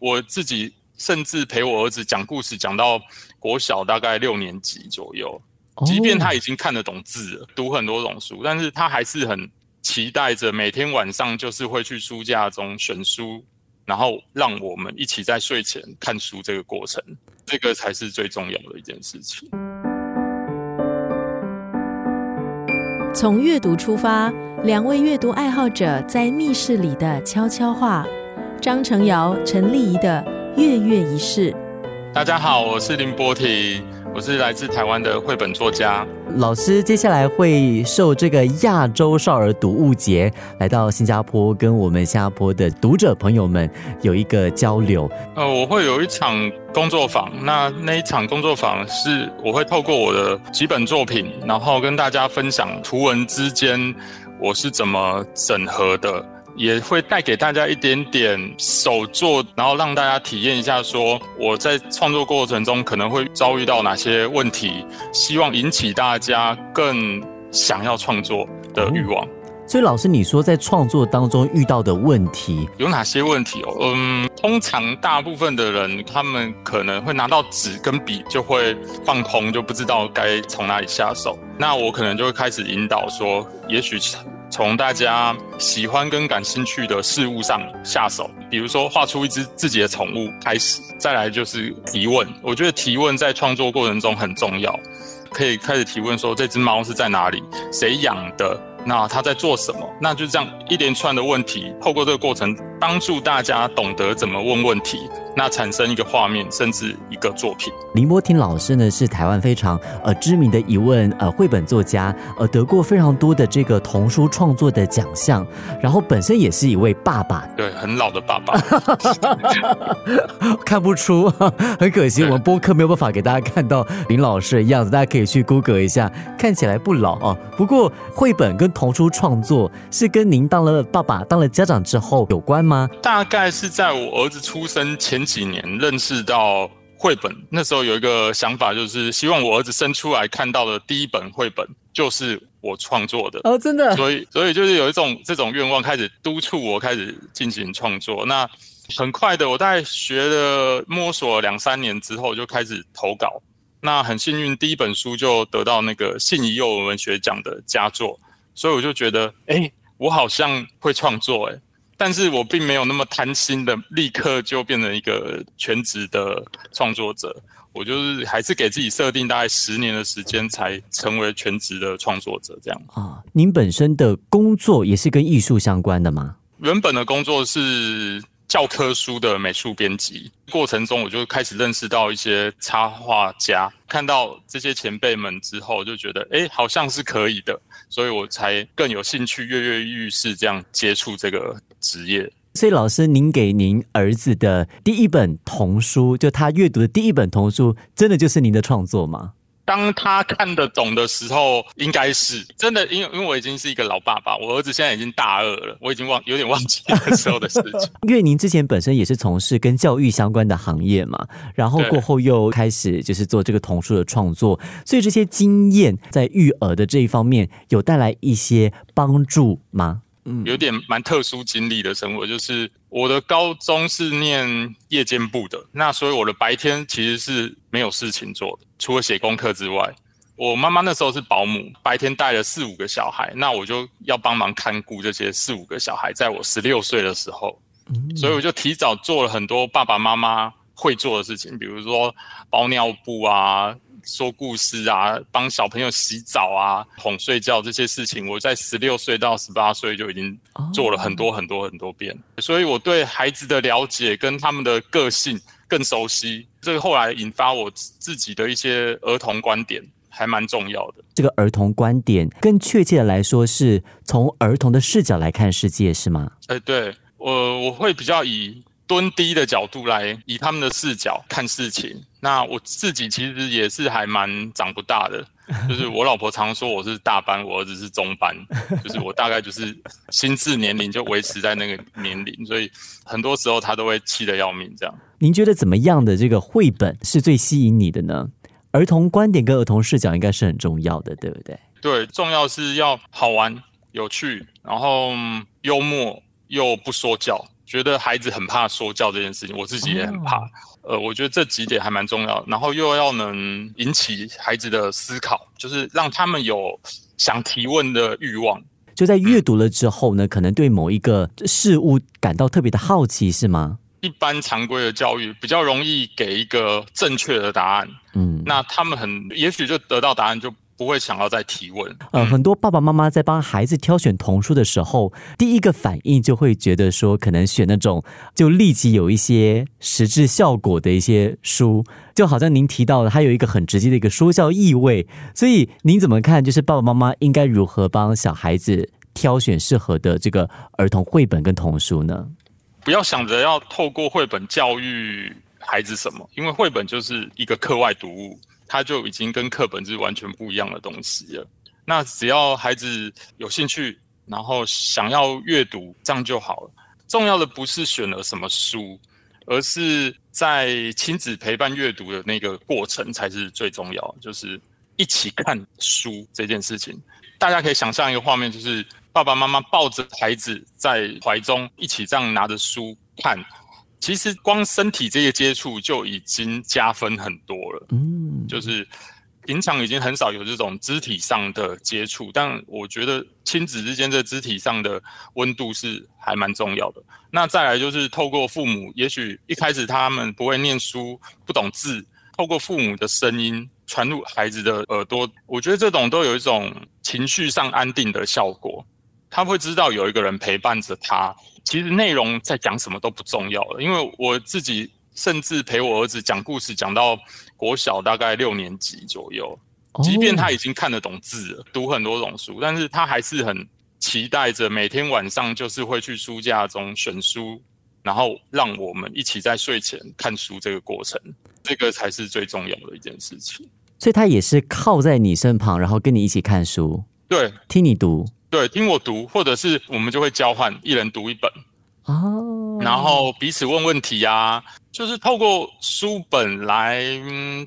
我自己甚至陪我儿子讲故事，讲到国小大概六年级左右。即便他已经看得懂字了，读很多种书，但是他还是很期待着每天晚上就是会去书架中选书，然后让我们一起在睡前看书这个过程，这个才是最重要的一件事情。从阅读出发，两位阅读爱好者在密室里的悄悄话。张成尧、陈丽仪的月月仪式。大家好，我是林波婷。我是来自台湾的绘本作家老师，接下来会受这个亚洲少儿读物节来到新加坡，跟我们新加坡的读者朋友们有一个交流。呃，我会有一场工作坊，那那一场工作坊是我会透过我的几本作品，然后跟大家分享图文之间我是怎么整合的。也会带给大家一点点手作，然后让大家体验一下，说我在创作过程中可能会遭遇到哪些问题，希望引起大家更想要创作的欲望。所以，老师，你说在创作当中遇到的问题有哪些问题哦？嗯，通常大部分的人，他们可能会拿到纸跟笔就会放空，就不知道该从哪里下手。那我可能就会开始引导说，也许。从大家喜欢跟感兴趣的事物上下手，比如说画出一只自己的宠物开始，再来就是提问。我觉得提问在创作过程中很重要，可以开始提问说这只猫是在哪里，谁养的，那它在做什么？那就这样一连串的问题，透过这个过程帮助大家懂得怎么问问题。那产生一个画面，甚至一个作品。林波婷老师呢，是台湾非常呃知名的一位呃绘本作家，呃得过非常多的这个童书创作的奖项，然后本身也是一位爸爸，对，很老的爸爸，看不出，很可惜，我们播客没有办法给大家看到林老师的样子，大家可以去 Google 一下，看起来不老啊。不过绘本跟童书创作是跟您当了爸爸、当了家长之后有关吗？大概是在我儿子出生前。几年认识到绘本，那时候有一个想法，就是希望我儿子生出来看到的第一本绘本就是我创作的哦，真的，所以所以就是有一种这种愿望，开始督促我开始进行创作。那很快的，我大概学了摸索两三年之后，就开始投稿。那很幸运，第一本书就得到那个信宜幼儿文学奖的佳作，所以我就觉得，哎，我好像会创作，哎。但是我并没有那么贪心的立刻就变成一个全职的创作者，我就是还是给自己设定大概十年的时间才成为全职的创作者这样啊。您本身的工作也是跟艺术相关的吗？原本的工作是。教科书的美术编辑过程中，我就开始认识到一些插画家，看到这些前辈们之后，就觉得哎，好像是可以的，所以我才更有兴趣跃跃欲试，这样接触这个职业。所以，老师，您给您儿子的第一本童书，就他阅读的第一本童书，真的就是您的创作吗？当他看得懂的时候，应该是真的，因为因为我已经是一个老爸爸，我儿子现在已经大二了，我已经忘有点忘记那时候的事情。因为您之前本身也是从事跟教育相关的行业嘛，然后过后又开始就是做这个童书的创作，所以这些经验在育儿的这一方面有带来一些帮助吗？嗯，有点蛮特殊经历的生活，就是我的高中是念夜间部的，那所以我的白天其实是没有事情做的。除了写功课之外，我妈妈那时候是保姆，白天带了四五个小孩，那我就要帮忙看顾这些四五个小孩。在我十六岁的时候，所以我就提早做了很多爸爸妈妈会做的事情，比如说包尿布啊、说故事啊、帮小朋友洗澡啊、哄睡觉这些事情。我在十六岁到十八岁就已经做了很多很多很多遍，所以我对孩子的了解跟他们的个性。更熟悉，这个后来引发我自己的一些儿童观点，还蛮重要的。这个儿童观点，更确切的来说，是从儿童的视角来看世界，是吗？哎，对，我我会比较以蹲低的角度来，以他们的视角看事情。那我自己其实也是还蛮长不大的。就是我老婆常说我是大班，我儿子是中班，就是我大概就是心智年龄就维持在那个年龄，所以很多时候他都会气得要命。这样，您觉得怎么样的这个绘本是最吸引你的呢？儿童观点跟儿童视角应该是很重要的，对不对？对，重要是要好玩、有趣，然后幽默又不说教。觉得孩子很怕说教这件事情，我自己也很怕。呃，我觉得这几点还蛮重要，然后又要能引起孩子的思考，就是让他们有想提问的欲望。就在阅读了之后呢，可能对某一个事物感到特别的好奇，是吗？一般常规的教育比较容易给一个正确的答案，嗯，那他们很也许就得到答案就。不会想要再提问。呃，很多爸爸妈妈在帮孩子挑选童书的时候，第一个反应就会觉得说，可能选那种就立即有一些实质效果的一些书，就好像您提到的，它有一个很直接的一个说教意味。所以您怎么看？就是爸爸妈妈应该如何帮小孩子挑选适合的这个儿童绘本跟童书呢？不要想着要透过绘本教育孩子什么，因为绘本就是一个课外读物。它就已经跟课本是完全不一样的东西了。那只要孩子有兴趣，然后想要阅读，这样就好了。重要的不是选了什么书，而是在亲子陪伴阅读的那个过程才是最重要。就是一起看书这件事情，大家可以想象一个画面，就是爸爸妈妈抱着孩子在怀中，一起这样拿着书看。其实光身体这些接触就已经加分很多了。嗯，就是平常已经很少有这种肢体上的接触，但我觉得亲子之间的肢体上的温度是还蛮重要的。那再来就是透过父母，也许一开始他们不会念书、不懂字，透过父母的声音传入孩子的耳朵，我觉得这种都有一种情绪上安定的效果。他会知道有一个人陪伴着他。其实内容在讲什么都不重要了，因为我自己甚至陪我儿子讲故事，讲到国小大概六年级左右，即便他已经看得懂字了，读很多种书，但是他还是很期待着每天晚上就是会去书架中选书，然后让我们一起在睡前看书这个过程，这个才是最重要的一件事情。所以他也是靠在你身旁，然后跟你一起看书，对，听你读。对，听我读，或者是我们就会交换，一人读一本，哦，然后彼此问问题呀，就是透过书本来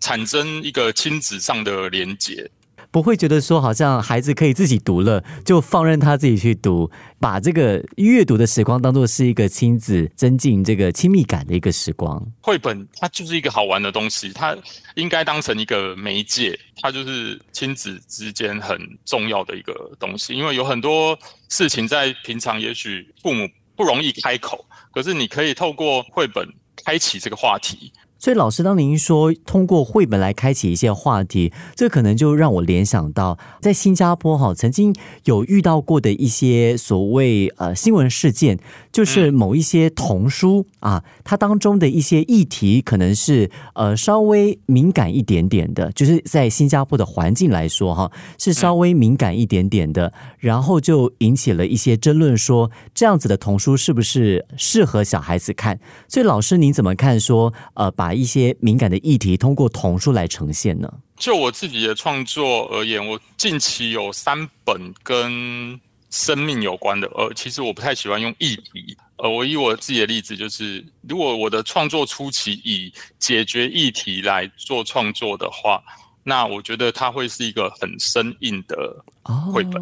产生一个亲子上的连结。不会觉得说好像孩子可以自己读了，就放任他自己去读，把这个阅读的时光当做是一个亲子增进这个亲密感的一个时光。绘本它就是一个好玩的东西，它应该当成一个媒介，它就是亲子之间很重要的一个东西。因为有很多事情在平常也许父母不容易开口，可是你可以透过绘本开启这个话题。所以，老师，当您说通过绘本来开启一些话题，这可能就让我联想到，在新加坡哈，曾经有遇到过的一些所谓呃新闻事件，就是某一些童书啊，它当中的一些议题可能是呃稍微敏感一点点的，就是在新加坡的环境来说哈，是稍微敏感一点点的，然后就引起了一些争论，说这样子的童书是不是适合小孩子看？所以，老师您怎么看？说呃把一些敏感的议题通过童书来呈现呢？就我自己的创作而言，我近期有三本跟生命有关的。呃，其实我不太喜欢用议题。呃，我以我自己的例子，就是如果我的创作初期以解决议题来做创作的话，那我觉得它会是一个很生硬的绘本。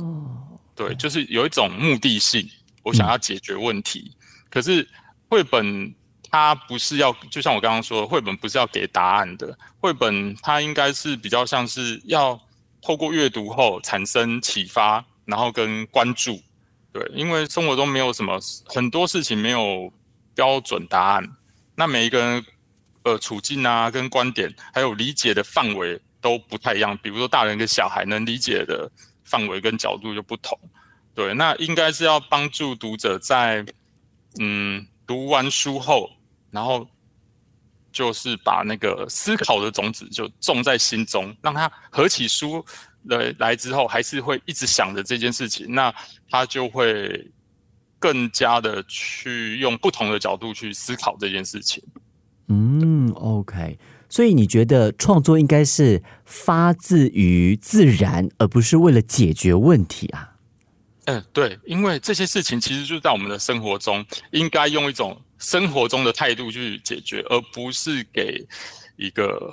对，就是有一种目的性，我想要解决问题。可是绘本。它不是要，就像我刚刚说，绘本不是要给答案的。绘本它应该是比较像是要透过阅读后产生启发，然后跟关注。对，因为生活中没有什么很多事情没有标准答案，那每一个人呃处境啊、跟观点还有理解的范围都不太一样。比如说大人跟小孩能理解的范围跟角度就不同。对，那应该是要帮助读者在嗯读完书后。然后就是把那个思考的种子就种在心中，让他合起书来来之后，还是会一直想着这件事情。那他就会更加的去用不同的角度去思考这件事情。嗯，OK。所以你觉得创作应该是发自于自然，而不是为了解决问题啊？嗯，对，因为这些事情其实就在我们的生活中，应该用一种生活中的态度去解决，而不是给一个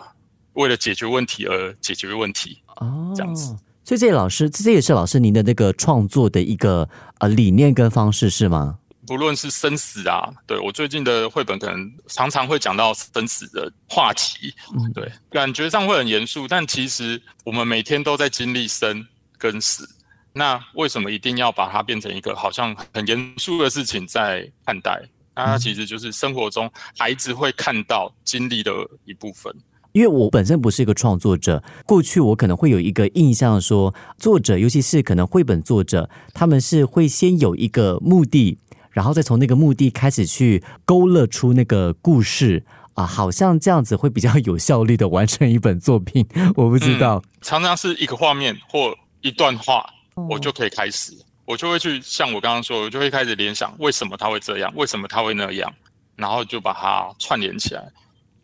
为了解决问题而解决问题哦，这样子。所以这老师，这也是老师您的那个创作的一个呃理念跟方式是吗？不论是生死啊，对我最近的绘本可能常常会讲到生死的话题，嗯对，感觉上会很严肃，但其实我们每天都在经历生跟死，那为什么一定要把它变成一个好像很严肃的事情在看待？那它其实就是生活中孩子会看到经历的一部分。因为我本身不是一个创作者，过去我可能会有一个印象说，作者尤其是可能绘本作者，他们是会先有一个目的。然后再从那个目的开始去勾勒出那个故事啊，好像这样子会比较有效率的完成一本作品。我不知道，常常是一个画面或一段话，我就可以开始，我就会去像我刚刚说，我就会开始联想为什么他会这样，为什么他会那样，然后就把它串联起来。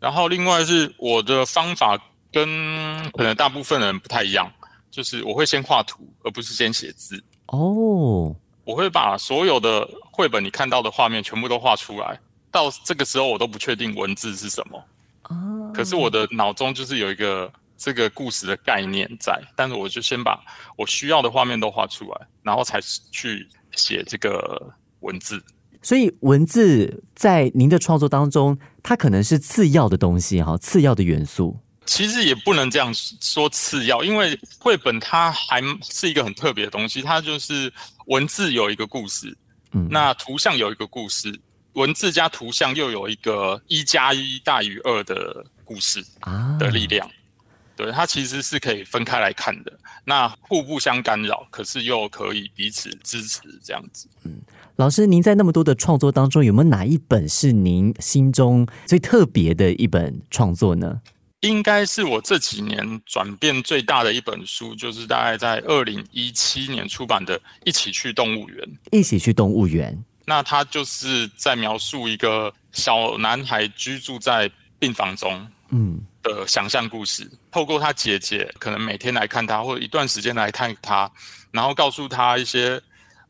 然后另外是我的方法跟可能大部分人不太一样，就是我会先画图，而不是先写字。哦。我会把所有的绘本你看到的画面全部都画出来，到这个时候我都不确定文字是什么。哦。可是我的脑中就是有一个这个故事的概念在，但是我就先把我需要的画面都画出来，然后才去写这个文字。所以文字在您的创作当中，它可能是次要的东西哈，次要的元素。其实也不能这样说次要，因为绘本它还是一个很特别的东西，它就是文字有一个故事，嗯，那图像有一个故事，文字加图像又有一个一加一大于二的故事啊的力量，对，它其实是可以分开来看的，那互不相干扰，可是又可以彼此支持这样子。嗯，老师，您在那么多的创作当中，有没有哪一本是您心中最特别的一本创作呢？应该是我这几年转变最大的一本书，就是大概在二零一七年出版的《一起去动物园》。一起去动物园，那它就是在描述一个小男孩居住在病房中，嗯，的想象故事。透过他姐姐可能每天来看他，或者一段时间来看他，然后告诉他一些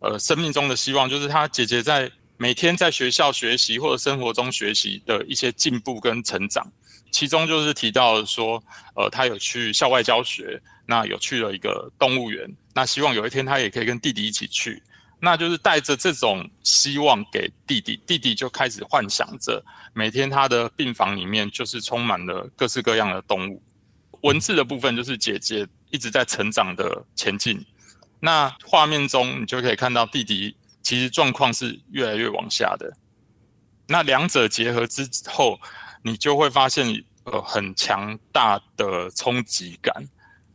呃生命中的希望，就是他姐姐在每天在学校学习或者生活中学习的一些进步跟成长。其中就是提到说，呃，他有去校外教学，那有去了一个动物园，那希望有一天他也可以跟弟弟一起去，那就是带着这种希望给弟弟，弟弟就开始幻想着每天他的病房里面就是充满了各式各样的动物。文字的部分就是姐姐一直在成长的前进，那画面中你就可以看到弟弟其实状况是越来越往下的，那两者结合之后。你就会发现，呃，很强大的冲击感，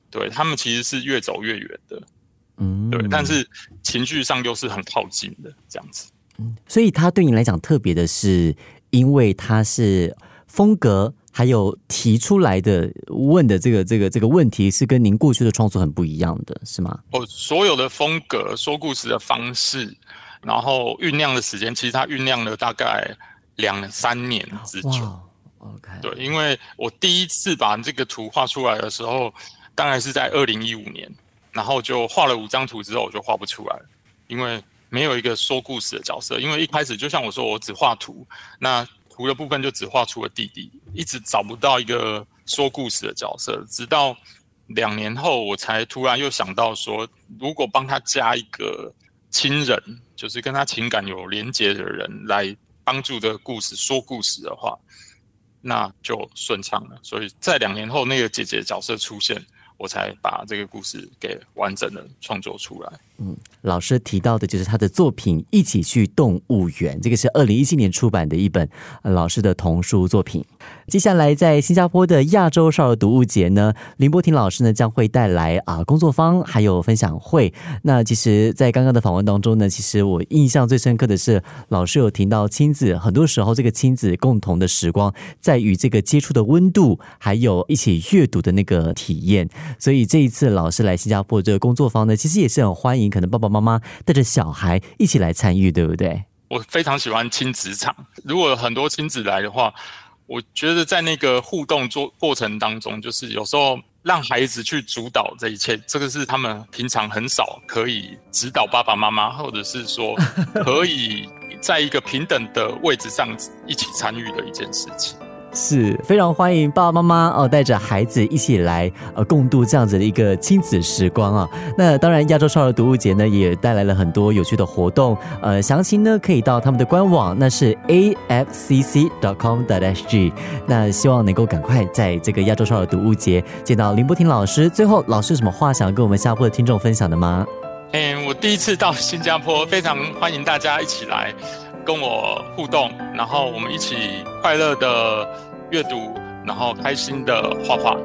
对他们其实是越走越远的，嗯，对，但是情绪上又是很靠近的这样子，嗯，所以他对你来讲特别的是，因为他是风格，还有提出来的问的这个这个这个问题是跟您过去的创作很不一样的，是吗？哦，所有的风格、说故事的方式，然后酝酿的时间，其实它酝酿了大概两三年之久。OK，对，因为我第一次把这个图画出来的时候，大概是在二零一五年，然后就画了五张图之后，我就画不出来，因为没有一个说故事的角色。因为一开始就像我说，我只画图，那图的部分就只画出了弟弟，一直找不到一个说故事的角色。直到两年后，我才突然又想到说，如果帮他加一个亲人，就是跟他情感有连接的人来帮助这个故事说故事的话。那就顺畅了，所以在两年后那个姐姐角色出现，我才把这个故事给完整的创作出来。嗯，老师提到的就是他的作品《一起去动物园》，这个是二零一七年出版的一本老师的童书作品。接下来，在新加坡的亚洲少儿读物节呢，林波婷老师呢将会带来啊工作坊，还有分享会。那其实，在刚刚的访问当中呢，其实我印象最深刻的是，老师有提到亲子，很多时候这个亲子共同的时光，在于这个接触的温度，还有一起阅读的那个体验。所以这一次老师来新加坡这个工作坊呢，其实也是很欢迎。可能爸爸妈妈带着小孩一起来参与，对不对？我非常喜欢亲子场。如果很多亲子来的话，我觉得在那个互动做过程当中，就是有时候让孩子去主导这一切，这个是他们平常很少可以指导爸爸妈妈，或者是说可以在一个平等的位置上一起参与的一件事情。是非常欢迎爸爸妈妈哦，带着孩子一起来呃共度这样子的一个亲子时光啊。那当然，亚洲少儿读物节呢也带来了很多有趣的活动，呃，详情呢可以到他们的官网，那是 a f c c dot com dot s g。那希望能够赶快在这个亚洲少儿读物节见到林波婷老师。最后，老师有什么话想跟我们下播的听众分享的吗？嗯，我第一次到新加坡，非常欢迎大家一起来。跟我互动，然后我们一起快乐的阅读，然后开心的画画。